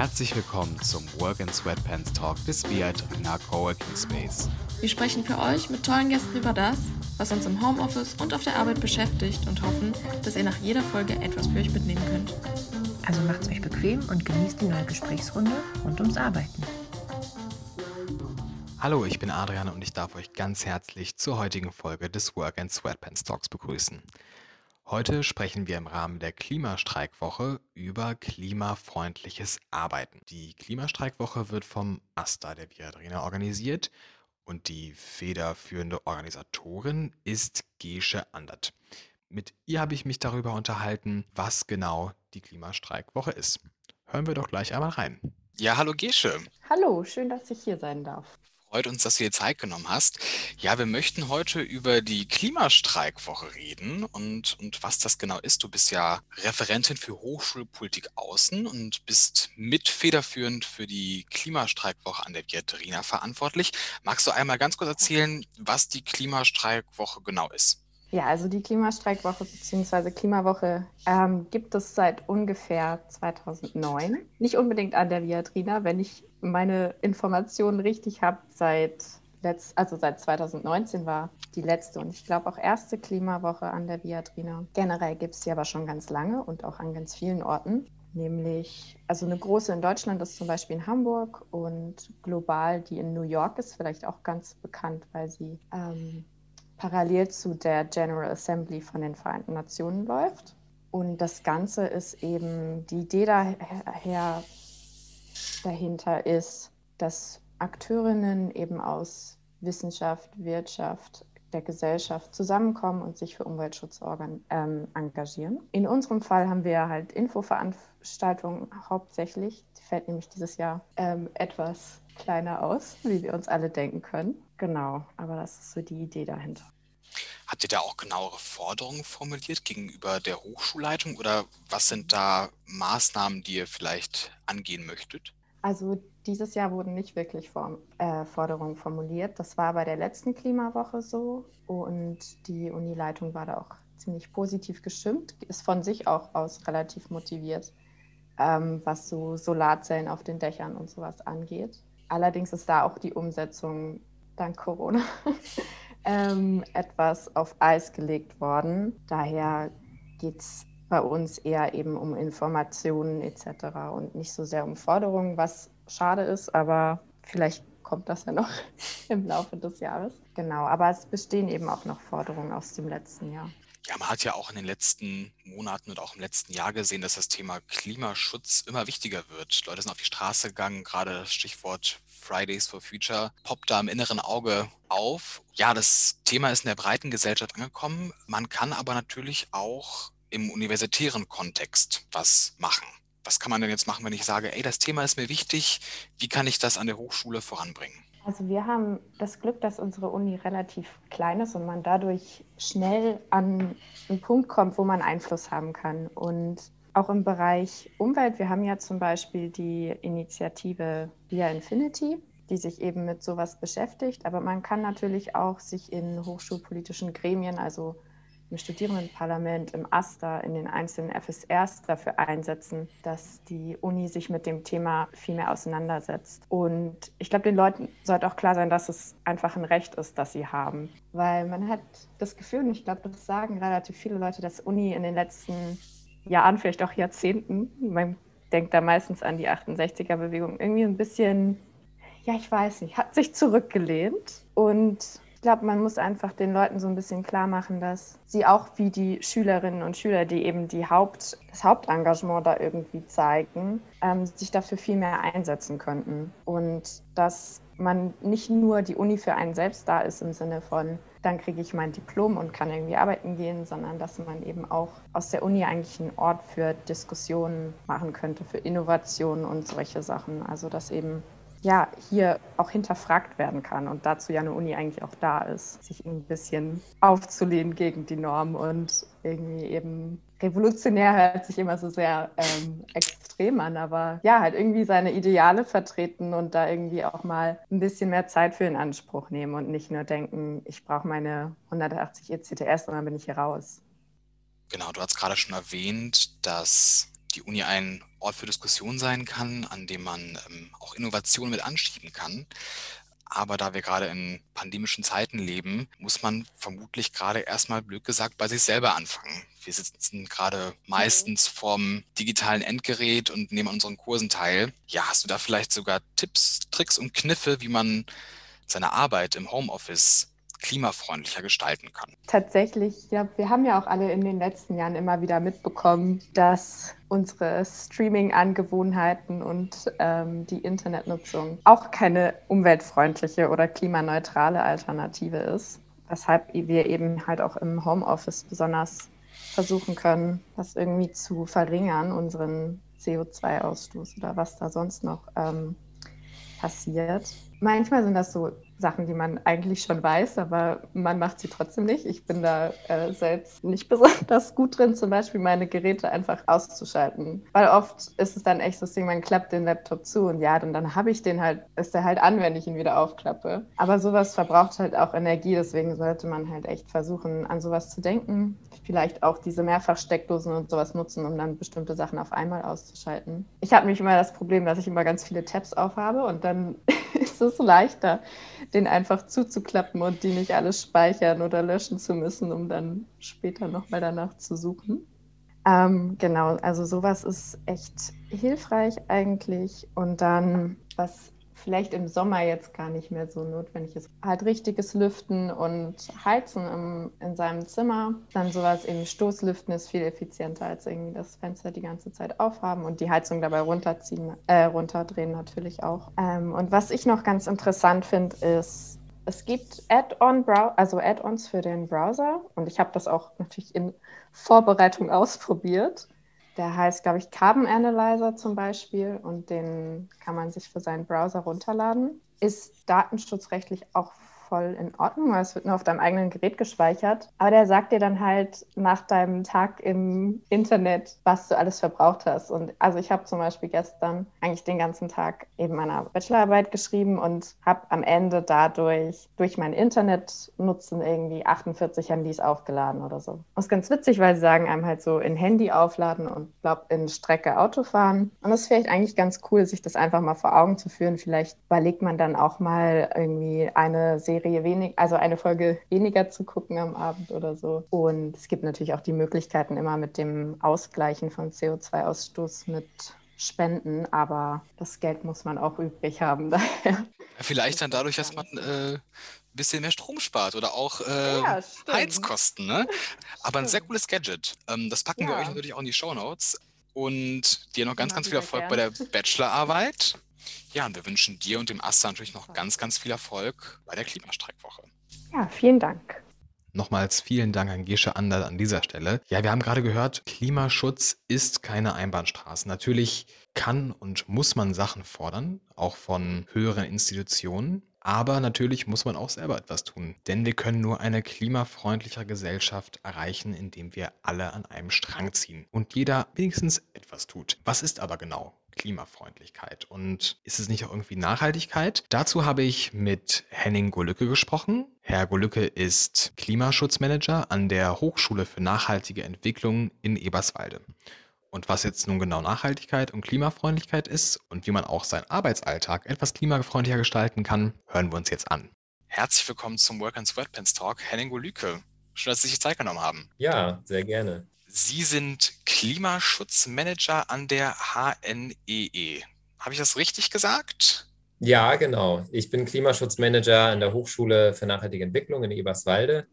Herzlich willkommen zum Work in Sweatpants Talk des Viadrina Coworking Space. Wir sprechen für euch mit tollen Gästen über das, was uns im Homeoffice und auf der Arbeit beschäftigt und hoffen, dass ihr nach jeder Folge etwas für euch mitnehmen könnt. Also macht's euch bequem und genießt die neue Gesprächsrunde rund ums Arbeiten. Hallo, ich bin Adrian und ich darf euch ganz herzlich zur heutigen Folge des Work and Sweatpants Talks begrüßen. Heute sprechen wir im Rahmen der Klimastreikwoche über klimafreundliches Arbeiten. Die Klimastreikwoche wird vom AStA der Viadrina organisiert und die federführende Organisatorin ist Gesche Andert. Mit ihr habe ich mich darüber unterhalten, was genau die Klimastreikwoche ist. Hören wir doch gleich einmal rein. Ja, hallo Gesche. Hallo, schön, dass ich hier sein darf freut uns, dass du dir Zeit genommen hast. Ja, wir möchten heute über die Klimastreikwoche reden und, und was das genau ist. Du bist ja Referentin für Hochschulpolitik Außen und bist mitfederführend für die Klimastreikwoche an der Viaterina verantwortlich. Magst du einmal ganz kurz erzählen, was die Klimastreikwoche genau ist? Ja, also die Klimastreikwoche bzw. Klimawoche ähm, gibt es seit ungefähr 2009. Nicht unbedingt an der Viadrina, wenn ich meine Informationen richtig habe, seit, letzt, also seit 2019 war die letzte und ich glaube auch erste Klimawoche an der Viadrina. Generell gibt es sie aber schon ganz lange und auch an ganz vielen Orten. Nämlich, also eine große in Deutschland ist zum Beispiel in Hamburg und global die in New York ist vielleicht auch ganz bekannt, weil sie ähm, parallel zu der General Assembly von den Vereinten Nationen läuft. Und das Ganze ist eben, die Idee daher, dahinter ist, dass Akteurinnen eben aus Wissenschaft, Wirtschaft, der Gesellschaft zusammenkommen und sich für Umweltschutz ähm, engagieren. In unserem Fall haben wir halt Infoveranstaltungen hauptsächlich. Die fällt nämlich dieses Jahr ähm, etwas kleiner aus, wie wir uns alle denken können. Genau, aber das ist so die Idee dahinter. Habt ihr da auch genauere Forderungen formuliert gegenüber der Hochschulleitung oder was sind da Maßnahmen, die ihr vielleicht angehen möchtet? Also dieses Jahr wurden nicht wirklich Form, äh, Forderungen formuliert. Das war bei der letzten Klimawoche so und die Unileitung war da auch ziemlich positiv gestimmt, ist von sich auch aus relativ motiviert, ähm, was so Solarzellen auf den Dächern und sowas angeht. Allerdings ist da auch die Umsetzung dank Corona ähm, etwas auf Eis gelegt worden. Daher geht es bei uns eher eben um Informationen etc. und nicht so sehr um Forderungen, was schade ist, aber vielleicht kommt das ja noch im Laufe des Jahres. Genau, aber es bestehen eben auch noch Forderungen aus dem letzten Jahr. Ja, man hat ja auch in den letzten Monaten und auch im letzten Jahr gesehen, dass das Thema Klimaschutz immer wichtiger wird. Leute sind auf die Straße gegangen, gerade das Stichwort Fridays for Future poppt da im inneren Auge auf. Ja, das Thema ist in der breiten Gesellschaft angekommen. Man kann aber natürlich auch im universitären Kontext was machen. Was kann man denn jetzt machen, wenn ich sage, ey, das Thema ist mir wichtig, wie kann ich das an der Hochschule voranbringen? Also wir haben das Glück, dass unsere Uni relativ klein ist und man dadurch schnell an einen Punkt kommt, wo man Einfluss haben kann. Und auch im Bereich Umwelt, wir haben ja zum Beispiel die Initiative Via Infinity, die sich eben mit sowas beschäftigt. Aber man kann natürlich auch sich in hochschulpolitischen Gremien, also im Studierendenparlament, im AStA, in den einzelnen FSRs dafür einsetzen, dass die Uni sich mit dem Thema viel mehr auseinandersetzt. Und ich glaube, den Leuten sollte auch klar sein, dass es einfach ein Recht ist, das sie haben. Weil man hat das Gefühl, und ich glaube, das sagen relativ viele Leute, dass Uni in den letzten Jahren, vielleicht auch Jahrzehnten, man denkt da meistens an die 68er-Bewegung, irgendwie ein bisschen, ja, ich weiß nicht, hat sich zurückgelehnt und ich glaube, man muss einfach den Leuten so ein bisschen klar machen, dass sie auch wie die Schülerinnen und Schüler, die eben die Haupt, das Hauptengagement da irgendwie zeigen, ähm, sich dafür viel mehr einsetzen könnten. Und dass man nicht nur die Uni für einen selbst da ist im Sinne von, dann kriege ich mein Diplom und kann irgendwie arbeiten gehen, sondern dass man eben auch aus der Uni eigentlich einen Ort für Diskussionen machen könnte, für Innovationen und solche Sachen. Also dass eben ja, hier auch hinterfragt werden kann und dazu ja eine Uni eigentlich auch da ist, sich ein bisschen aufzulehnen gegen die Norm und irgendwie eben revolutionär hört sich immer so sehr ähm, extrem an, aber ja, halt irgendwie seine Ideale vertreten und da irgendwie auch mal ein bisschen mehr Zeit für in Anspruch nehmen und nicht nur denken, ich brauche meine 180 ECTS und dann bin ich hier raus. Genau, du hast gerade schon erwähnt, dass die Uni ein Ort für Diskussion sein kann, an dem man ähm, auch Innovationen mit anschieben kann. Aber da wir gerade in pandemischen Zeiten leben, muss man vermutlich gerade erstmal, blöd gesagt, bei sich selber anfangen. Wir sitzen gerade meistens vorm digitalen Endgerät und nehmen an unseren Kursen teil. Ja, hast du da vielleicht sogar Tipps, Tricks und Kniffe, wie man seine Arbeit im Homeoffice klimafreundlicher gestalten kann. Tatsächlich, ja, wir haben ja auch alle in den letzten Jahren immer wieder mitbekommen, dass unsere Streaming-Angewohnheiten und ähm, die Internetnutzung auch keine umweltfreundliche oder klimaneutrale Alternative ist. Weshalb wir eben halt auch im Homeoffice besonders versuchen können, das irgendwie zu verringern, unseren CO2-Ausstoß oder was da sonst noch ähm, passiert. Manchmal sind das so Sachen, die man eigentlich schon weiß, aber man macht sie trotzdem nicht. Ich bin da äh, selbst nicht besonders gut drin, zum Beispiel meine Geräte einfach auszuschalten. Weil oft ist es dann echt so Ding, man klappt den Laptop zu und ja, dann, dann habe ich den halt, ist der halt an, wenn ich ihn wieder aufklappe. Aber sowas verbraucht halt auch Energie, deswegen sollte man halt echt versuchen, an sowas zu denken. Vielleicht auch diese Mehrfachsteckdosen und sowas nutzen, um dann bestimmte Sachen auf einmal auszuschalten. Ich habe nämlich immer das Problem, dass ich immer ganz viele Tabs aufhabe und dann ist es leichter, den einfach zuzuklappen und die nicht alles speichern oder löschen zu müssen, um dann später nochmal danach zu suchen. Ähm, genau, also sowas ist echt hilfreich eigentlich. Und dann, was vielleicht im Sommer jetzt gar nicht mehr so notwendig ist. Halt richtiges Lüften und Heizen im, in seinem Zimmer. Dann sowas eben Stoßlüften ist viel effizienter als irgendwie das Fenster die ganze Zeit aufhaben und die Heizung dabei runterziehen, äh, runterdrehen natürlich auch. Ähm, und was ich noch ganz interessant finde, ist, es gibt Add-on, also Add-ons für den Browser und ich habe das auch natürlich in Vorbereitung ausprobiert. Der heißt, glaube ich, Carbon Analyzer zum Beispiel und den kann man sich für seinen Browser runterladen. Ist datenschutzrechtlich auch voll in Ordnung, weil es wird nur auf deinem eigenen Gerät gespeichert. Aber der sagt dir dann halt nach deinem Tag im Internet, was du alles verbraucht hast. Und also ich habe zum Beispiel gestern eigentlich den ganzen Tag eben meiner Bachelorarbeit geschrieben und habe am Ende dadurch durch mein Internetnutzen irgendwie 48 Handys aufgeladen oder so. Das ist ganz witzig, weil sie sagen einem halt so in Handy aufladen und glaube in Strecke Auto fahren. Und das ist vielleicht eigentlich ganz cool, sich das einfach mal vor Augen zu führen. Vielleicht überlegt man dann auch mal irgendwie eine Serie Serie wenig, also eine Folge weniger zu gucken am Abend oder so. Und es gibt natürlich auch die Möglichkeiten immer mit dem Ausgleichen von CO2-Ausstoß mit Spenden, aber das Geld muss man auch übrig haben daher. Vielleicht dann dadurch, dass man äh, ein bisschen mehr Strom spart oder auch äh, ja, Heizkosten. Ne? Aber ein sehr cooles Gadget. Ähm, das packen ja. wir euch natürlich auch in die Show Notes. Und dir noch ganz, ganz viel Erfolg gern. bei der Bachelorarbeit. Ja, und wir wünschen dir und dem Asta natürlich noch ganz, ganz viel Erfolg bei der Klimastreikwoche. Ja, vielen Dank. Nochmals vielen Dank an Gesche Ander an dieser Stelle. Ja, wir haben gerade gehört, Klimaschutz ist keine Einbahnstraße. Natürlich kann und muss man Sachen fordern, auch von höheren Institutionen. Aber natürlich muss man auch selber etwas tun. Denn wir können nur eine klimafreundlichere Gesellschaft erreichen, indem wir alle an einem Strang ziehen und jeder wenigstens etwas tut. Was ist aber genau Klimafreundlichkeit. Und ist es nicht auch irgendwie Nachhaltigkeit? Dazu habe ich mit Henning Golücke gesprochen. Herr Golücke ist Klimaschutzmanager an der Hochschule für nachhaltige Entwicklung in Eberswalde. Und was jetzt nun genau Nachhaltigkeit und Klimafreundlichkeit ist und wie man auch seinen Arbeitsalltag etwas klimafreundlicher gestalten kann, hören wir uns jetzt an. Herzlich willkommen zum Work and Sweatpants Talk, Henning Golücke. Schön, dass Sie sich Zeit genommen haben. Ja, sehr gerne. Sie sind Klimaschutzmanager an der HNEE. E. Habe ich das richtig gesagt? Ja, genau. Ich bin Klimaschutzmanager an der Hochschule für nachhaltige Entwicklung in Eberswalde.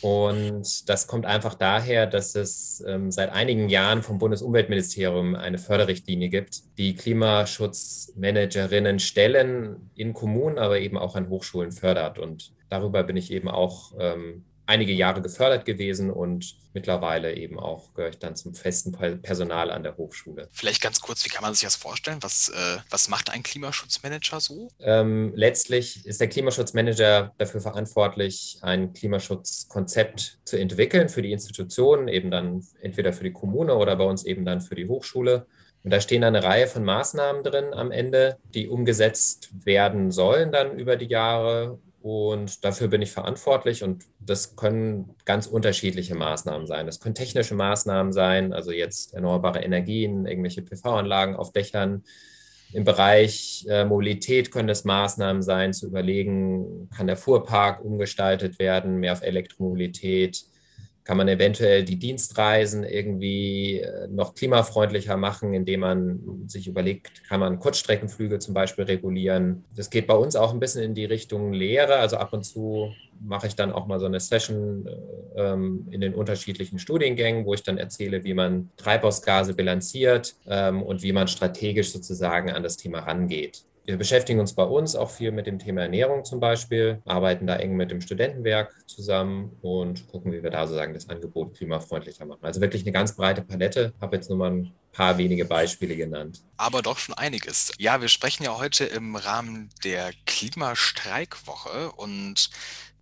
Und das kommt einfach daher, dass es ähm, seit einigen Jahren vom Bundesumweltministerium eine Förderrichtlinie gibt, die Klimaschutzmanagerinnen Stellen in Kommunen, aber eben auch an Hochschulen fördert. Und darüber bin ich eben auch ähm, einige Jahre gefördert gewesen und mittlerweile eben auch gehöre ich dann zum festen Personal an der Hochschule. Vielleicht ganz kurz, wie kann man sich das vorstellen? Was, äh, was macht ein Klimaschutzmanager so? Ähm, letztlich ist der Klimaschutzmanager dafür verantwortlich, ein Klimaschutzkonzept zu entwickeln für die Institutionen, eben dann entweder für die Kommune oder bei uns eben dann für die Hochschule. Und da stehen eine Reihe von Maßnahmen drin am Ende, die umgesetzt werden sollen dann über die Jahre und dafür bin ich verantwortlich und das können ganz unterschiedliche Maßnahmen sein. Das können technische Maßnahmen sein, also jetzt erneuerbare Energien, irgendwelche PV-Anlagen auf Dächern. Im Bereich äh, Mobilität können es Maßnahmen sein, zu überlegen, kann der Fuhrpark umgestaltet werden, mehr auf Elektromobilität, kann man eventuell die Dienstreisen irgendwie äh, noch klimafreundlicher machen, indem man sich überlegt, kann man Kurzstreckenflüge zum Beispiel regulieren. Das geht bei uns auch ein bisschen in die Richtung Lehre. Also ab und zu mache ich dann auch mal so eine Session äh, ähm, in den unterschiedlichen Studiengängen, wo ich dann erzähle, wie man Treibhausgase bilanziert ähm, und wie man strategisch sozusagen an das Thema rangeht. Wir beschäftigen uns bei uns auch viel mit dem Thema Ernährung zum Beispiel, arbeiten da eng mit dem Studentenwerk zusammen und gucken, wie wir da sozusagen das Angebot klimafreundlicher machen. Also wirklich eine ganz breite Palette. Habe jetzt nur mal ein paar wenige Beispiele genannt. Aber doch schon einiges. Ja, wir sprechen ja heute im Rahmen der Klimastreikwoche und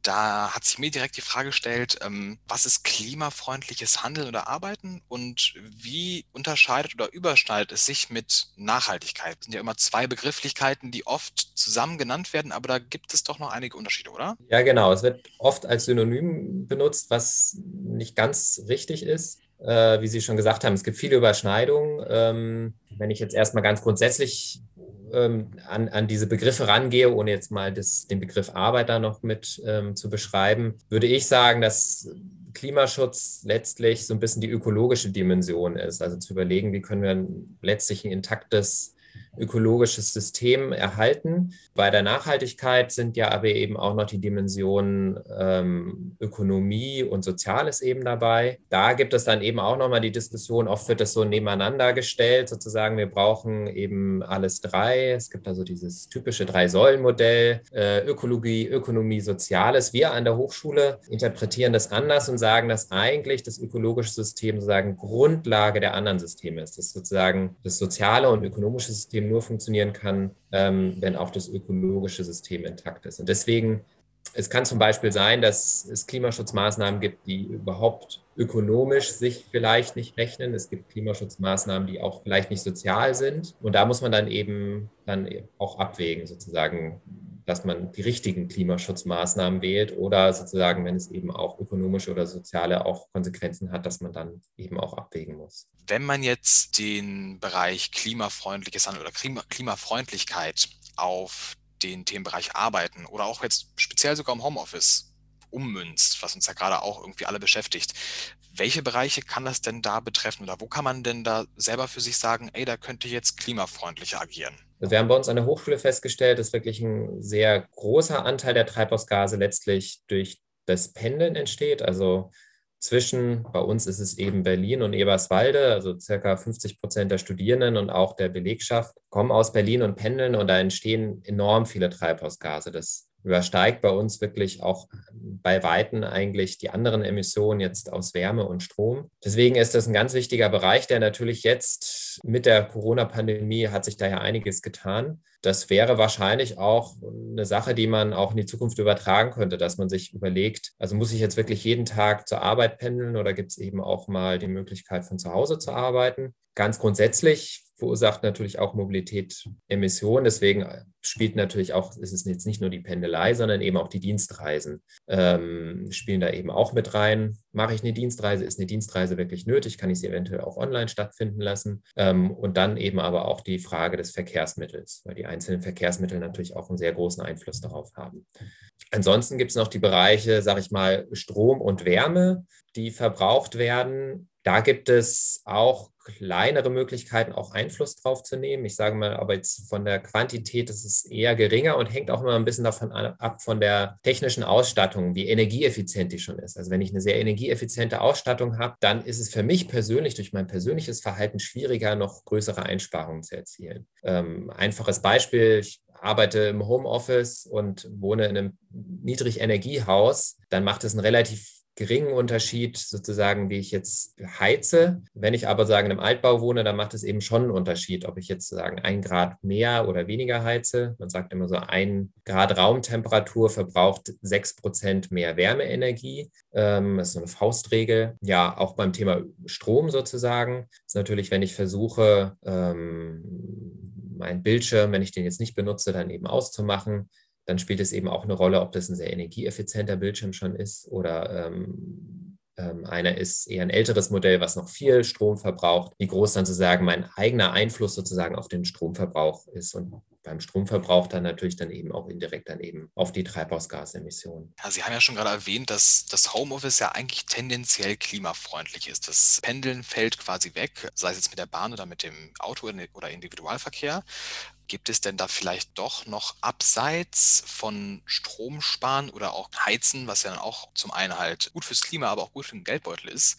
da hat sich mir direkt die Frage gestellt, ähm, was ist klimafreundliches Handeln oder Arbeiten und wie unterscheidet oder überschneidet es sich mit Nachhaltigkeit? Das sind ja immer zwei Begrifflichkeiten, die oft zusammen genannt werden, aber da gibt es doch noch einige Unterschiede, oder? Ja, genau. Es wird oft als Synonym benutzt, was nicht ganz richtig ist. Äh, wie Sie schon gesagt haben, es gibt viele Überschneidungen. Ähm, wenn ich jetzt erstmal ganz grundsätzlich ähm, an, an diese Begriffe rangehe, ohne jetzt mal das, den Begriff Arbeit da noch mit ähm, zu beschreiben, würde ich sagen, dass Klimaschutz letztlich so ein bisschen die ökologische Dimension ist. Also zu überlegen, wie können wir letztlich ein intaktes ökologisches System erhalten. Bei der Nachhaltigkeit sind ja aber eben auch noch die Dimensionen ähm, Ökonomie und Soziales eben dabei. Da gibt es dann eben auch nochmal die Diskussion, oft wird das so nebeneinander gestellt, sozusagen, wir brauchen eben alles drei. Es gibt also dieses typische Drei-Säulen-Modell, äh, Ökologie, Ökonomie, Soziales. Wir an der Hochschule interpretieren das anders und sagen, dass eigentlich das ökologische System sozusagen Grundlage der anderen Systeme ist. Das sozusagen das soziale und ökonomische System nur funktionieren kann, ähm, wenn auch das ökologische System intakt ist. Und deswegen, es kann zum Beispiel sein, dass es Klimaschutzmaßnahmen gibt, die überhaupt ökonomisch sich vielleicht nicht rechnen. Es gibt Klimaschutzmaßnahmen, die auch vielleicht nicht sozial sind. Und da muss man dann eben dann auch abwägen, sozusagen, dass man die richtigen Klimaschutzmaßnahmen wählt oder sozusagen, wenn es eben auch ökonomische oder soziale auch Konsequenzen hat, dass man dann eben auch abwägen muss. Wenn man jetzt den Bereich klimafreundliches Handeln oder Klima Klimafreundlichkeit auf den Themenbereich Arbeiten oder auch jetzt speziell sogar im Homeoffice ummünzt, was uns ja gerade auch irgendwie alle beschäftigt. Welche Bereiche kann das denn da betreffen oder wo kann man denn da selber für sich sagen, ey, da könnte jetzt klimafreundlicher agieren? Wir haben bei uns an der Hochschule festgestellt, dass wirklich ein sehr großer Anteil der Treibhausgase letztlich durch das Pendeln entsteht. Also zwischen, bei uns ist es eben Berlin und Eberswalde, also circa 50 Prozent der Studierenden und auch der Belegschaft kommen aus Berlin und pendeln und da entstehen enorm viele Treibhausgase. Das übersteigt bei uns wirklich auch bei Weitem eigentlich die anderen Emissionen jetzt aus Wärme und Strom. Deswegen ist das ein ganz wichtiger Bereich, der natürlich jetzt mit der Corona-Pandemie hat sich da ja einiges getan. Das wäre wahrscheinlich auch eine Sache, die man auch in die Zukunft übertragen könnte, dass man sich überlegt, also muss ich jetzt wirklich jeden Tag zur Arbeit pendeln oder gibt es eben auch mal die Möglichkeit, von zu Hause zu arbeiten? Ganz grundsätzlich verursacht natürlich auch Mobilität Emissionen. Deswegen spielt natürlich auch, ist es jetzt nicht nur die Pendelei, sondern eben auch die Dienstreisen ähm, spielen da eben auch mit rein. Mache ich eine Dienstreise? Ist eine Dienstreise wirklich nötig? Kann ich sie eventuell auch online stattfinden lassen? Ähm, und dann eben aber auch die Frage des Verkehrsmittels, weil die einzelnen Verkehrsmittel natürlich auch einen sehr großen Einfluss darauf haben. Ansonsten gibt es noch die Bereiche, sage ich mal, Strom und Wärme, die verbraucht werden. Da gibt es auch kleinere Möglichkeiten, auch Einfluss drauf zu nehmen. Ich sage mal, aber jetzt von der Quantität ist es eher geringer und hängt auch immer ein bisschen davon ab, von der technischen Ausstattung, wie energieeffizient die schon ist. Also wenn ich eine sehr energieeffiziente Ausstattung habe, dann ist es für mich persönlich durch mein persönliches Verhalten schwieriger, noch größere Einsparungen zu erzielen. Ähm, einfaches Beispiel, ich arbeite im Homeoffice und wohne in einem Niedrigenergiehaus, dann macht es einen relativ geringen Unterschied sozusagen, wie ich jetzt heize. Wenn ich aber sagen im Altbau wohne, dann macht es eben schon einen Unterschied, ob ich jetzt sagen ein Grad mehr oder weniger heize. Man sagt immer so, ein Grad Raumtemperatur verbraucht sechs Prozent mehr Wärmeenergie. Ähm, das ist so eine Faustregel. Ja, auch beim Thema Strom sozusagen ist natürlich, wenn ich versuche, ähm, meinen Bildschirm, wenn ich den jetzt nicht benutze, dann eben auszumachen, dann spielt es eben auch eine Rolle, ob das ein sehr energieeffizienter Bildschirm schon ist oder ähm, ähm, einer ist eher ein älteres Modell, was noch viel Strom verbraucht, wie groß dann sozusagen mein eigener Einfluss sozusagen auf den Stromverbrauch ist. Und beim Stromverbrauch dann natürlich dann eben auch indirekt dann eben auf die Treibhausgasemissionen. Ja, Sie haben ja schon gerade erwähnt, dass das Homeoffice ja eigentlich tendenziell klimafreundlich ist. Das Pendeln fällt quasi weg, sei es jetzt mit der Bahn oder mit dem Auto oder Individualverkehr. Gibt es denn da vielleicht doch noch abseits von Stromsparen oder auch Heizen, was ja dann auch zum einen halt gut fürs Klima, aber auch gut für den Geldbeutel ist,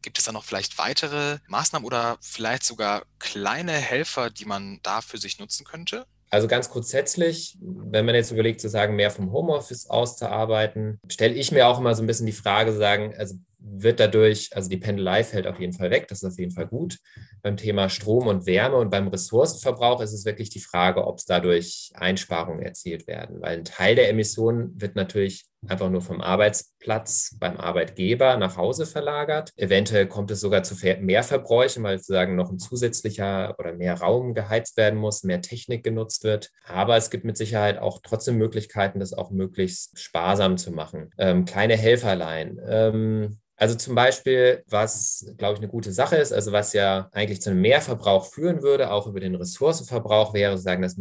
gibt es da noch vielleicht weitere Maßnahmen oder vielleicht sogar kleine Helfer, die man da für sich nutzen könnte? Also ganz grundsätzlich, wenn man jetzt überlegt, zu sagen, mehr vom Homeoffice aus zu arbeiten, stelle ich mir auch immer so ein bisschen die Frage, sagen, also wird dadurch, also die Pendelei fällt auf jeden Fall weg, das ist auf jeden Fall gut. Beim Thema Strom und Wärme und beim Ressourcenverbrauch ist es wirklich die Frage, ob es dadurch Einsparungen erzielt werden, weil ein Teil der Emissionen wird natürlich einfach nur vom Arbeitsplatz beim Arbeitgeber nach Hause verlagert. Eventuell kommt es sogar zu mehr Verbräuchen, weil sozusagen noch ein zusätzlicher oder mehr Raum geheizt werden muss, mehr Technik genutzt wird. Aber es gibt mit Sicherheit auch trotzdem Möglichkeiten, das auch möglichst sparsam zu machen. Ähm, kleine Helferlein. Ähm, also zum Beispiel, was, glaube ich, eine gute Sache ist, also was ja eigentlich zu einem Mehrverbrauch führen würde, auch über den Ressourcenverbrauch, wäre sozusagen, dass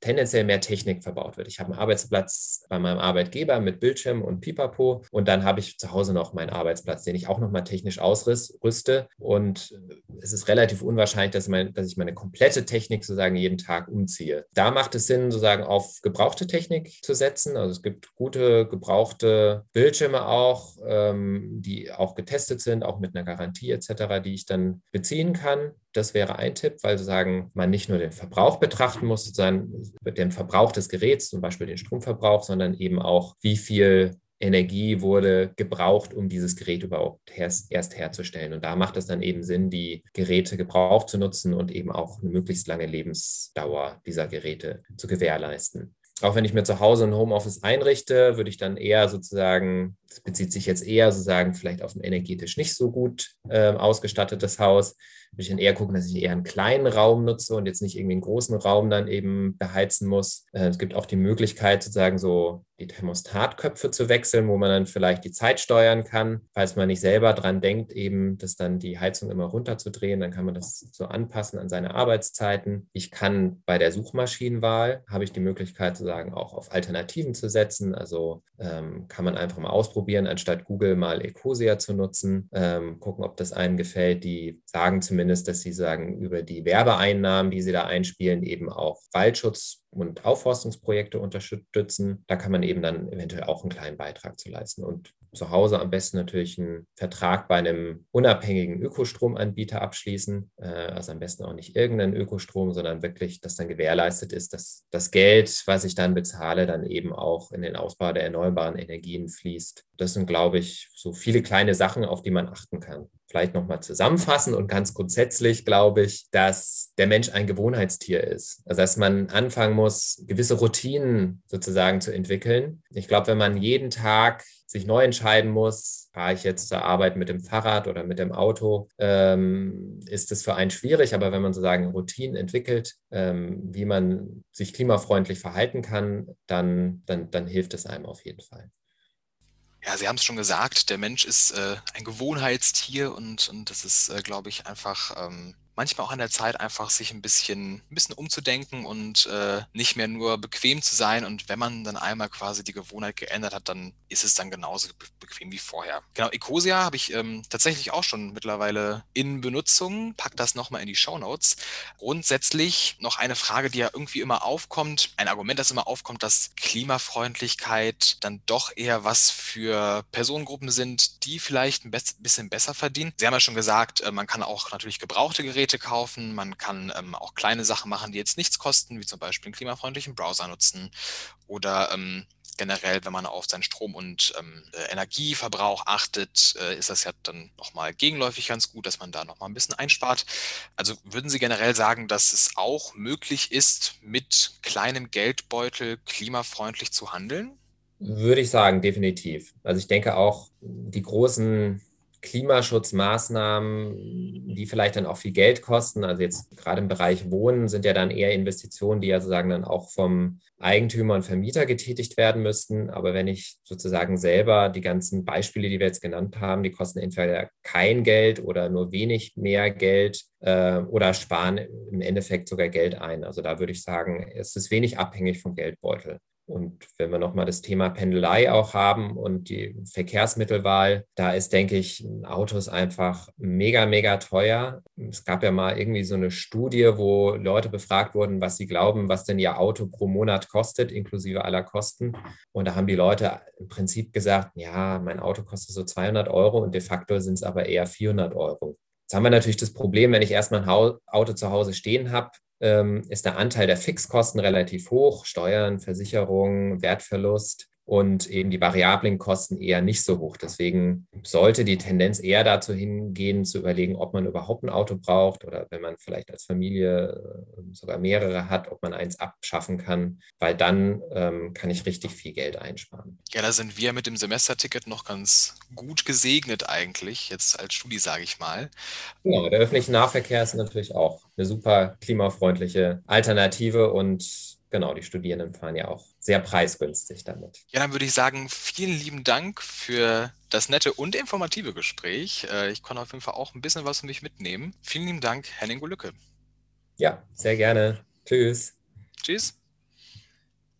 tendenziell mehr Technik verbaut wird. Ich habe einen Arbeitsplatz bei meinem Arbeitgeber mit Bildschirm und Pipapo und dann habe ich zu Hause noch meinen Arbeitsplatz, den ich auch nochmal technisch ausrüste. Und es ist relativ unwahrscheinlich, dass, mein, dass ich meine komplette Technik sozusagen jeden Tag umziehe. Da macht es Sinn, sozusagen auf gebrauchte Technik zu setzen. Also es gibt gute gebrauchte Bildschirme auch, ähm, die auch getestet sind, auch mit einer Garantie etc., die ich dann beziehen kann. Das wäre ein Tipp, weil sozusagen man nicht nur den Verbrauch betrachten muss, sozusagen den Verbrauch des Geräts, zum Beispiel den Stromverbrauch, sondern eben auch, wie viel Energie wurde gebraucht, um dieses Gerät überhaupt erst, herzustellen. Und da macht es dann eben Sinn, die Geräte gebraucht zu nutzen und eben auch eine möglichst lange Lebensdauer dieser Geräte zu gewährleisten auch wenn ich mir zu Hause ein Homeoffice einrichte, würde ich dann eher sozusagen, das bezieht sich jetzt eher sozusagen vielleicht auf ein energetisch nicht so gut äh, ausgestattetes Haus, würde ich dann eher gucken, dass ich eher einen kleinen Raum nutze und jetzt nicht irgendwie einen großen Raum dann eben beheizen muss. Äh, es gibt auch die Möglichkeit, sozusagen so die Thermostatköpfe zu wechseln, wo man dann vielleicht die Zeit steuern kann. Falls man nicht selber dran denkt, eben das dann die Heizung immer runterzudrehen, dann kann man das so anpassen an seine Arbeitszeiten. Ich kann bei der Suchmaschinenwahl, habe ich die Möglichkeit sozusagen auch auf Alternativen zu setzen. Also ähm, kann man einfach mal ausprobieren, anstatt Google mal Ecosia zu nutzen, ähm, gucken, ob das einem gefällt. Die sagen zumindest, dass sie sagen, über die Werbeeinnahmen, die sie da einspielen, eben auch Waldschutz und Aufforstungsprojekte unterstützen. Da kann man eben dann eventuell auch einen kleinen Beitrag zu leisten. Und zu Hause am besten natürlich einen Vertrag bei einem unabhängigen Ökostromanbieter abschließen. Äh, also am besten auch nicht irgendeinen Ökostrom, sondern wirklich, dass dann gewährleistet ist, dass das Geld, was ich dann bezahle, dann eben auch in den Ausbau der erneuerbaren Energien fließt. Das sind, glaube ich, so viele kleine Sachen, auf die man achten kann vielleicht nochmal zusammenfassen und ganz grundsätzlich glaube ich, dass der Mensch ein Gewohnheitstier ist. Also dass man anfangen muss, gewisse Routinen sozusagen zu entwickeln. Ich glaube, wenn man jeden Tag sich neu entscheiden muss, fahre ich jetzt zur Arbeit mit dem Fahrrad oder mit dem Auto, ähm, ist es für einen schwierig. Aber wenn man sozusagen Routinen entwickelt, ähm, wie man sich klimafreundlich verhalten kann, dann, dann, dann hilft es einem auf jeden Fall. Ja, Sie haben es schon gesagt, der Mensch ist äh, ein Gewohnheitstier und, und das ist, äh, glaube ich, einfach ähm, manchmal auch an der Zeit, einfach sich ein bisschen, ein bisschen umzudenken und äh, nicht mehr nur bequem zu sein. Und wenn man dann einmal quasi die Gewohnheit geändert hat, dann ist es dann genauso be bequem wie vorher. Genau, Ecosia habe ich ähm, tatsächlich auch schon mittlerweile in Benutzung. Pack das nochmal in die Show Notes. Grundsätzlich noch eine Frage, die ja irgendwie immer aufkommt, ein Argument, das immer aufkommt, dass Klimafreundlichkeit dann doch eher was für Personengruppen sind, die vielleicht ein bisschen besser verdienen. Sie haben ja schon gesagt, äh, man kann auch natürlich gebrauchte Geräte Geräte kaufen. Man kann ähm, auch kleine Sachen machen, die jetzt nichts kosten, wie zum Beispiel einen klimafreundlichen Browser nutzen oder ähm, generell, wenn man auf seinen Strom- und ähm, äh, Energieverbrauch achtet, äh, ist das ja dann nochmal gegenläufig ganz gut, dass man da nochmal ein bisschen einspart. Also würden Sie generell sagen, dass es auch möglich ist, mit kleinem Geldbeutel klimafreundlich zu handeln? Würde ich sagen, definitiv. Also ich denke auch, die großen Klimaschutzmaßnahmen, die vielleicht dann auch viel Geld kosten. Also jetzt gerade im Bereich Wohnen sind ja dann eher Investitionen, die ja sozusagen dann auch vom Eigentümer und Vermieter getätigt werden müssten. Aber wenn ich sozusagen selber die ganzen Beispiele, die wir jetzt genannt haben, die kosten entweder kein Geld oder nur wenig mehr Geld äh, oder sparen im Endeffekt sogar Geld ein. Also da würde ich sagen, es ist wenig abhängig vom Geldbeutel. Und wenn wir nochmal das Thema Pendelei auch haben und die Verkehrsmittelwahl, da ist, denke ich, ein Auto ist einfach mega, mega teuer. Es gab ja mal irgendwie so eine Studie, wo Leute befragt wurden, was sie glauben, was denn ihr Auto pro Monat kostet, inklusive aller Kosten. Und da haben die Leute im Prinzip gesagt, ja, mein Auto kostet so 200 Euro und de facto sind es aber eher 400 Euro. Jetzt haben wir natürlich das Problem, wenn ich erstmal ein Auto zu Hause stehen habe, ähm, ist der Anteil der Fixkosten relativ hoch, Steuern, Versicherungen, Wertverlust und eben die variablen Kosten eher nicht so hoch. Deswegen sollte die Tendenz eher dazu hingehen, zu überlegen, ob man überhaupt ein Auto braucht oder wenn man vielleicht als Familie äh, sogar mehrere hat, ob man eins abschaffen kann, weil dann ähm, kann ich richtig viel Geld einsparen. Ja, da sind wir mit dem Semesterticket noch ganz gut gesegnet eigentlich, jetzt als Studi, sage ich mal. Genau, der öffentliche Nahverkehr ist natürlich auch eine super klimafreundliche Alternative und genau, die Studierenden fahren ja auch sehr preisgünstig damit. Ja, dann würde ich sagen, vielen lieben Dank für das nette und informative Gespräch. Äh, ich konnte auf jeden Fall auch ein bisschen was für mich mitnehmen. Vielen lieben Dank, Henning Golücke. Ja, sehr gerne. Tschüss. Tschüss.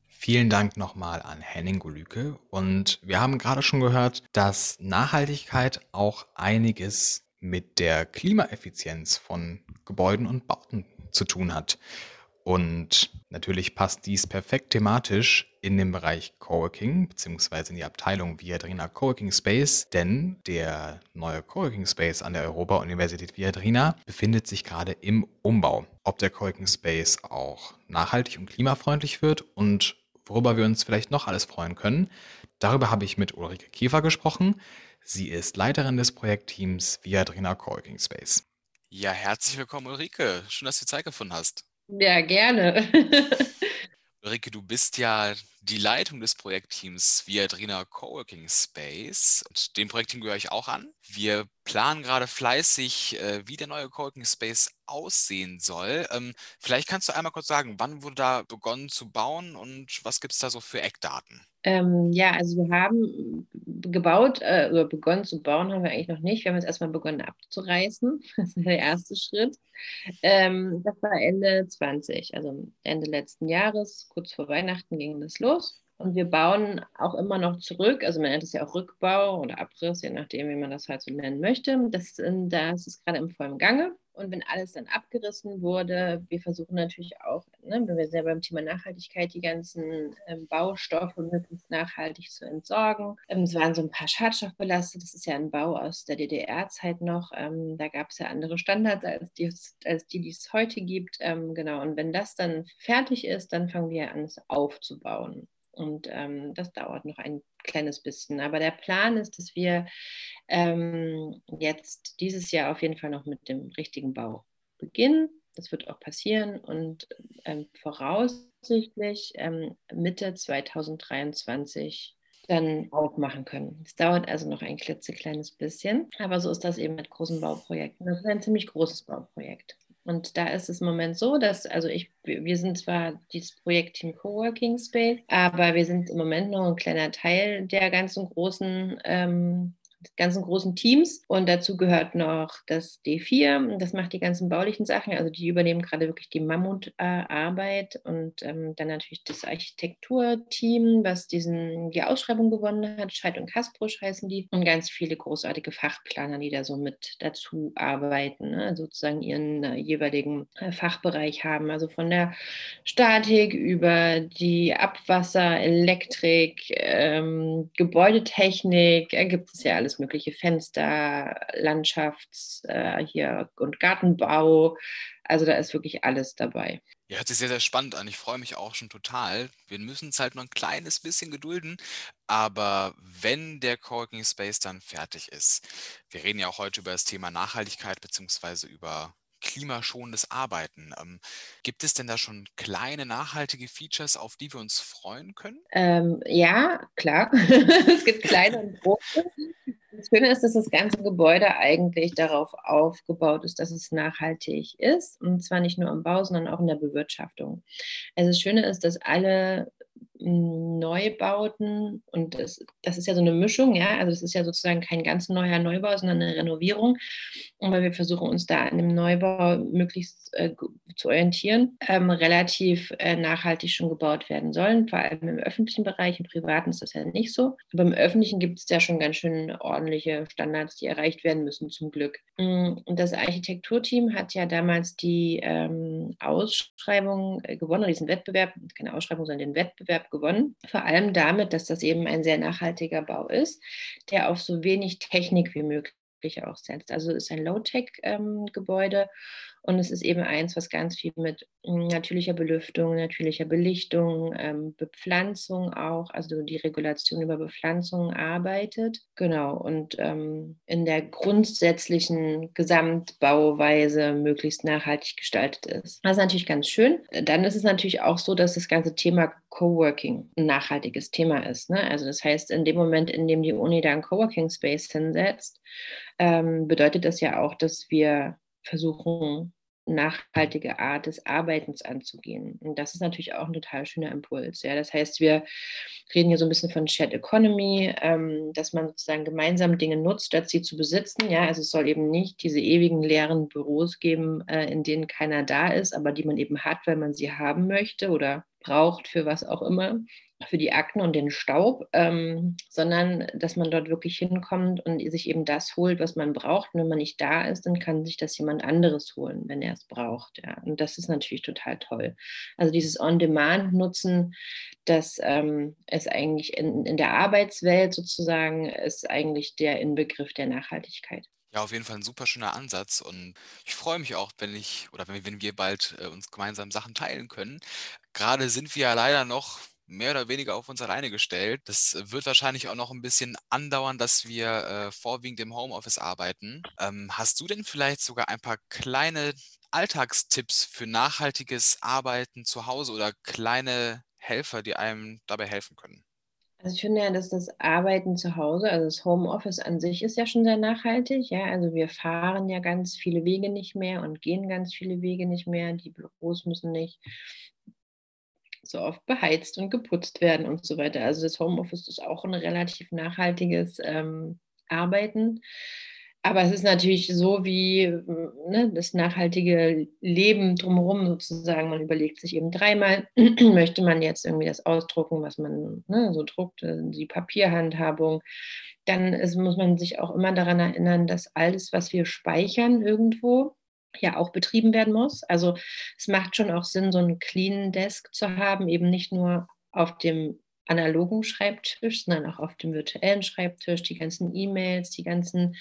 Vielen Dank nochmal an Henning Golücke. Und wir haben gerade schon gehört, dass Nachhaltigkeit auch einiges mit der Klimaeffizienz von Gebäuden und Bauten zu tun hat. Und natürlich passt dies perfekt thematisch in den Bereich Coworking beziehungsweise in die Abteilung Viadrina Coworking Space, denn der neue Coworking Space an der Europa-Universität Viadrina befindet sich gerade im Umbau. Ob der Coworking Space auch nachhaltig und klimafreundlich wird und worüber wir uns vielleicht noch alles freuen können, darüber habe ich mit Ulrike Kiefer gesprochen. Sie ist Leiterin des Projektteams Viadrina Coworking Space. Ja, herzlich willkommen, Ulrike. Schön, dass du Zeit gefunden hast. Ja, gerne. Ulrike, du bist ja die Leitung des Projektteams Viadrina Coworking Space. Und dem Projektteam gehöre ich auch an. Wir planen gerade fleißig, äh, wie der neue Coworking Space aussehen soll. Ähm, vielleicht kannst du einmal kurz sagen, wann wurde da begonnen zu bauen und was gibt es da so für Eckdaten? Ähm, ja, also wir haben gebaut äh, oder begonnen zu bauen, haben wir eigentlich noch nicht. Wir haben jetzt erstmal begonnen abzureißen. Das ist der erste Schritt. Ähm, das war Ende 20, also Ende letzten Jahres, kurz vor Weihnachten ging das los. Und wir bauen auch immer noch zurück. Also man nennt es ja auch Rückbau oder Abriss, je nachdem, wie man das halt so nennen möchte. Das, das ist gerade im vollen Gange. Und wenn alles dann abgerissen wurde, wir versuchen natürlich auch, ne, wenn wir sehr beim Thema Nachhaltigkeit, die ganzen ähm, Baustoffe möglichst nachhaltig zu entsorgen. Ähm, es waren so ein paar schadstoffbelastet. Das ist ja ein Bau aus der DDR-Zeit noch. Ähm, da gab es ja andere Standards als die, als die, die es heute gibt. Ähm, genau. Und wenn das dann fertig ist, dann fangen wir an, es aufzubauen. Und ähm, das dauert noch ein kleines bisschen. Aber der Plan ist, dass wir ähm, jetzt dieses Jahr auf jeden Fall noch mit dem richtigen Bau beginnen. Das wird auch passieren und ähm, voraussichtlich ähm, Mitte 2023 dann aufmachen können. Es dauert also noch ein klitzekleines bisschen, aber so ist das eben mit großen Bauprojekten. Das ist ein ziemlich großes Bauprojekt. Und da ist es im Moment so, dass, also ich, wir sind zwar dieses Projektteam Coworking Space, aber wir sind im Moment noch ein kleiner Teil der ganzen großen ähm, ganzen großen Teams. Und dazu gehört noch das D4. Das macht die ganzen baulichen Sachen. Also die übernehmen gerade wirklich die Mammutarbeit. und ähm, dann natürlich das Architekturteam, was diesen, die Ausschreibung gewonnen hat. Scheid und Kasprosch heißen die. Und ganz viele großartige Fachplaner, die da so mit dazu arbeiten. Ne? Also sozusagen ihren äh, jeweiligen äh, Fachbereich haben. Also von der Statik über die Abwasser, Elektrik, ähm, Gebäudetechnik, äh, gibt es ja alles alles mögliche Fenster, Landschafts- äh, hier und Gartenbau. Also da ist wirklich alles dabei. Ja, hört sich sehr, sehr spannend an. Ich freue mich auch schon total. Wir müssen es halt noch ein kleines bisschen gedulden. Aber wenn der Coworking Space dann fertig ist, wir reden ja auch heute über das Thema Nachhaltigkeit beziehungsweise über klimaschonendes Arbeiten. Ähm, gibt es denn da schon kleine nachhaltige Features, auf die wir uns freuen können? Ähm, ja, klar. es gibt kleine und große. Das Schöne ist, dass das ganze Gebäude eigentlich darauf aufgebaut ist, dass es nachhaltig ist. Und zwar nicht nur im Bau, sondern auch in der Bewirtschaftung. Also das Schöne ist, dass alle Neubauten und das, das ist ja so eine Mischung, ja, also es ist ja sozusagen kein ganz neuer Neubau, sondern eine Renovierung. Aber wir versuchen uns da an dem Neubau möglichst äh, zu orientieren, ähm, relativ äh, nachhaltig schon gebaut werden sollen, vor allem im öffentlichen Bereich, im privaten ist das ja nicht so. Aber im öffentlichen gibt es ja schon ganz schön ordentliche Standards, die erreicht werden müssen, zum Glück. Mm, und das Architekturteam hat ja damals die ähm, Ausschreibung äh, gewonnen, diesen Wettbewerb, keine Ausschreibung, sondern den Wettbewerb gewonnen. Vor allem damit, dass das eben ein sehr nachhaltiger Bau ist, der auf so wenig Technik wie möglich auch setzt. Also es ist ein Low-Tech-Gebäude ähm, und es ist eben eins, was ganz viel mit hm, natürlicher Belüftung, natürlicher Belichtung, ähm, Bepflanzung auch, also die Regulation über Bepflanzung arbeitet. Genau, und ähm, in der grundsätzlichen Gesamtbauweise möglichst nachhaltig gestaltet ist. Das ist natürlich ganz schön. Dann ist es natürlich auch so, dass das ganze Thema Coworking ein nachhaltiges Thema ist. Ne? Also das heißt, in dem Moment, in dem die Uni da einen Coworking Space hinsetzt, ähm, bedeutet das ja auch, dass wir versuchen, nachhaltige Art des Arbeitens anzugehen. Und das ist natürlich auch ein total schöner Impuls. Ja? Das heißt, wir reden hier so ein bisschen von Shared Economy, ähm, dass man sozusagen gemeinsam Dinge nutzt, statt sie zu besitzen. Ja? Also es soll eben nicht diese ewigen leeren Büros geben, äh, in denen keiner da ist, aber die man eben hat, weil man sie haben möchte oder braucht für was auch immer, für die Akten und den Staub, ähm, sondern dass man dort wirklich hinkommt und sich eben das holt, was man braucht. Und wenn man nicht da ist, dann kann sich das jemand anderes holen, wenn er es braucht. Ja. Und das ist natürlich total toll. Also dieses On-Demand-Nutzen, das ähm, ist eigentlich in, in der Arbeitswelt sozusagen, ist eigentlich der Inbegriff der Nachhaltigkeit. Ja, auf jeden Fall ein super schöner Ansatz und ich freue mich auch, wenn ich oder wenn, wenn wir bald äh, uns gemeinsam Sachen teilen können. Gerade sind wir ja leider noch mehr oder weniger auf uns alleine gestellt. Das wird wahrscheinlich auch noch ein bisschen andauern, dass wir äh, vorwiegend im Homeoffice arbeiten. Ähm, hast du denn vielleicht sogar ein paar kleine Alltagstipps für nachhaltiges Arbeiten zu Hause oder kleine Helfer, die einem dabei helfen können? Also ich finde ja, dass das Arbeiten zu Hause, also das Homeoffice an sich ist ja schon sehr nachhaltig. Ja, also wir fahren ja ganz viele Wege nicht mehr und gehen ganz viele Wege nicht mehr. Die Büros müssen nicht so oft beheizt und geputzt werden und so weiter. Also das Homeoffice ist auch ein relativ nachhaltiges ähm, Arbeiten. Aber es ist natürlich so wie ne, das nachhaltige Leben drumherum sozusagen. Man überlegt sich eben dreimal, möchte man jetzt irgendwie das ausdrucken, was man ne, so druckt, äh, die Papierhandhabung. Dann ist, muss man sich auch immer daran erinnern, dass alles, was wir speichern irgendwo, ja auch betrieben werden muss. Also es macht schon auch Sinn, so einen Clean Desk zu haben, eben nicht nur auf dem analogen Schreibtisch, sondern auch auf dem virtuellen Schreibtisch, die ganzen E-Mails, die ganzen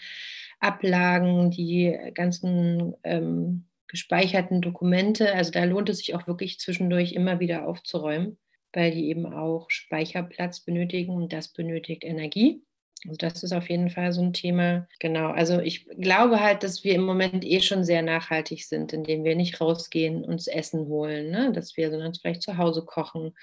Ablagen, die ganzen ähm, gespeicherten Dokumente. Also da lohnt es sich auch wirklich zwischendurch immer wieder aufzuräumen, weil die eben auch Speicherplatz benötigen und das benötigt Energie. Also das ist auf jeden Fall so ein Thema. Genau, also ich glaube halt, dass wir im Moment eh schon sehr nachhaltig sind, indem wir nicht rausgehen, uns Essen holen, ne? dass wir sondern vielleicht zu Hause kochen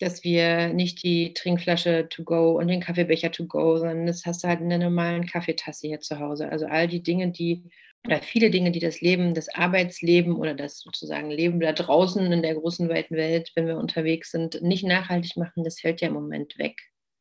dass wir nicht die Trinkflasche to go und den Kaffeebecher to go, sondern das hast du halt in der normalen Kaffeetasse hier zu Hause. Also all die Dinge, die oder viele Dinge, die das Leben, das Arbeitsleben oder das sozusagen Leben da draußen in der großen weiten Welt, wenn wir unterwegs sind, nicht nachhaltig machen, das fällt ja im Moment weg.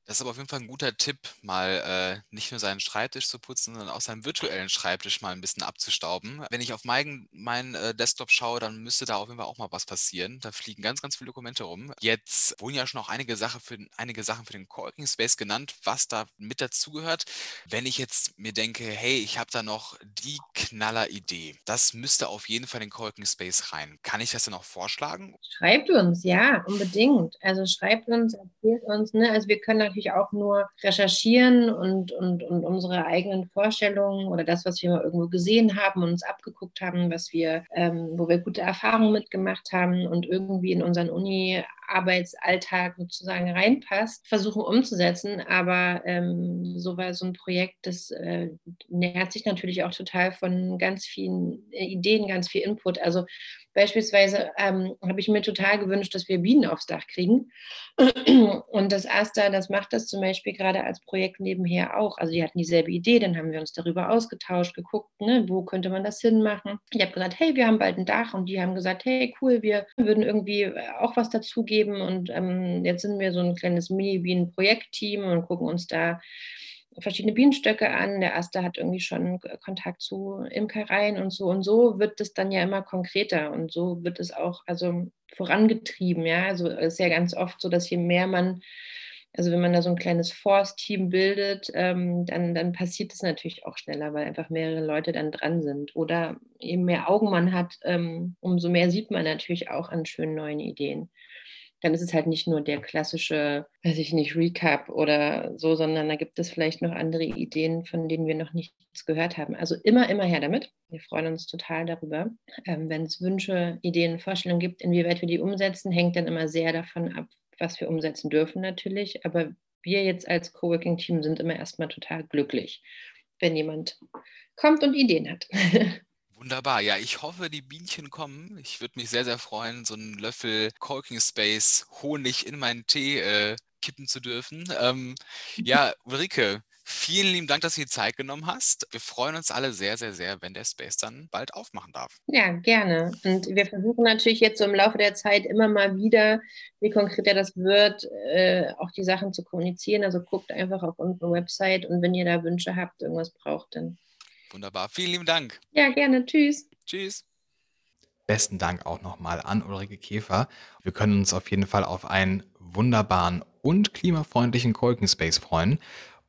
Das ist aber auf jeden Fall ein guter Tipp, mal äh, nicht nur seinen Schreibtisch zu putzen, sondern auch seinen virtuellen Schreibtisch mal ein bisschen abzustauben. Wenn ich auf meinen mein, äh, Desktop schaue, dann müsste da auf jeden Fall auch mal was passieren. Da fliegen ganz, ganz viele Dokumente rum. Jetzt wurden ja schon auch einige, Sache für, einige Sachen für den Coworking Space genannt, was da mit dazugehört. Wenn ich jetzt mir denke, hey, ich habe da noch die Knaller-Idee, das müsste auf jeden Fall in den Coworking Space rein. Kann ich das dann auch vorschlagen? Schreibt uns, ja, unbedingt. Also schreibt uns, erzählt uns. Ne? Also wir können natürlich natürlich auch nur recherchieren und, und, und unsere eigenen Vorstellungen oder das, was wir mal irgendwo gesehen haben und uns abgeguckt haben, was wir, ähm, wo wir gute Erfahrungen mitgemacht haben und irgendwie in unseren Uni Arbeitsalltag sozusagen reinpasst, versuchen umzusetzen. Aber ähm, so war so ein Projekt, das äh, nährt sich natürlich auch total von ganz vielen Ideen, ganz viel Input. Also Beispielsweise ähm, habe ich mir total gewünscht, dass wir Bienen aufs Dach kriegen. Und das Asta, das macht das zum Beispiel gerade als Projekt nebenher auch. Also die hatten dieselbe Idee, dann haben wir uns darüber ausgetauscht, geguckt, ne, wo könnte man das hinmachen. Ich habe gesagt, hey, wir haben bald ein Dach und die haben gesagt, hey, cool, wir würden irgendwie auch was dazugeben. Und ähm, jetzt sind wir so ein kleines Mini-Bienen-Projektteam und gucken uns da verschiedene Bienenstöcke an. Der erste hat irgendwie schon Kontakt zu Imkereien und so. Und so wird es dann ja immer konkreter und so wird es auch also vorangetrieben. Ja, also es ist ja ganz oft so, dass je mehr man also wenn man da so ein kleines Force-Team bildet, ähm, dann, dann passiert es natürlich auch schneller, weil einfach mehrere Leute dann dran sind. Oder je mehr Augen man hat, ähm, umso mehr sieht man natürlich auch an schönen neuen Ideen dann ist es halt nicht nur der klassische, weiß ich nicht, Recap oder so, sondern da gibt es vielleicht noch andere Ideen, von denen wir noch nichts gehört haben. Also immer, immer her damit. Wir freuen uns total darüber. Ähm, Wenn es Wünsche, Ideen, Vorstellungen gibt, inwieweit wir die umsetzen, hängt dann immer sehr davon ab, was wir umsetzen dürfen natürlich. Aber wir jetzt als Coworking-Team sind immer erstmal total glücklich, wenn jemand kommt und Ideen hat. Wunderbar. Ja, ich hoffe, die Bienchen kommen. Ich würde mich sehr, sehr freuen, so einen Löffel Colking Space Honig in meinen Tee äh, kippen zu dürfen. Ähm, ja, Ulrike, vielen lieben Dank, dass du die Zeit genommen hast. Wir freuen uns alle sehr, sehr, sehr, wenn der Space dann bald aufmachen darf. Ja, gerne. Und wir versuchen natürlich jetzt so im Laufe der Zeit immer mal wieder, wie konkreter das wird, äh, auch die Sachen zu kommunizieren. Also guckt einfach auf unsere Website und wenn ihr da Wünsche habt, irgendwas braucht, dann Wunderbar. Vielen lieben Dank. Ja, gerne. Tschüss. Tschüss. Besten Dank auch nochmal an Ulrike Käfer. Wir können uns auf jeden Fall auf einen wunderbaren und klimafreundlichen Coworking Space freuen.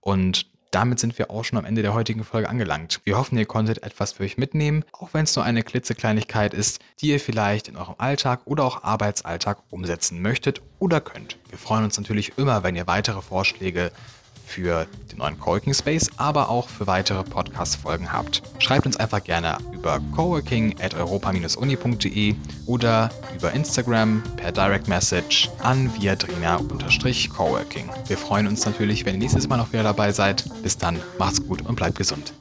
Und damit sind wir auch schon am Ende der heutigen Folge angelangt. Wir hoffen, ihr konntet etwas für euch mitnehmen, auch wenn es nur eine klitzekleinigkeit ist, die ihr vielleicht in eurem Alltag oder auch Arbeitsalltag umsetzen möchtet oder könnt. Wir freuen uns natürlich immer, wenn ihr weitere Vorschläge für den neuen Coworking Space, aber auch für weitere Podcast-Folgen habt. Schreibt uns einfach gerne über coworking at europa-uni.de oder über Instagram per Direct Message an viadrina-coworking. Wir freuen uns natürlich, wenn ihr nächstes Mal noch wieder dabei seid. Bis dann, macht's gut und bleibt gesund.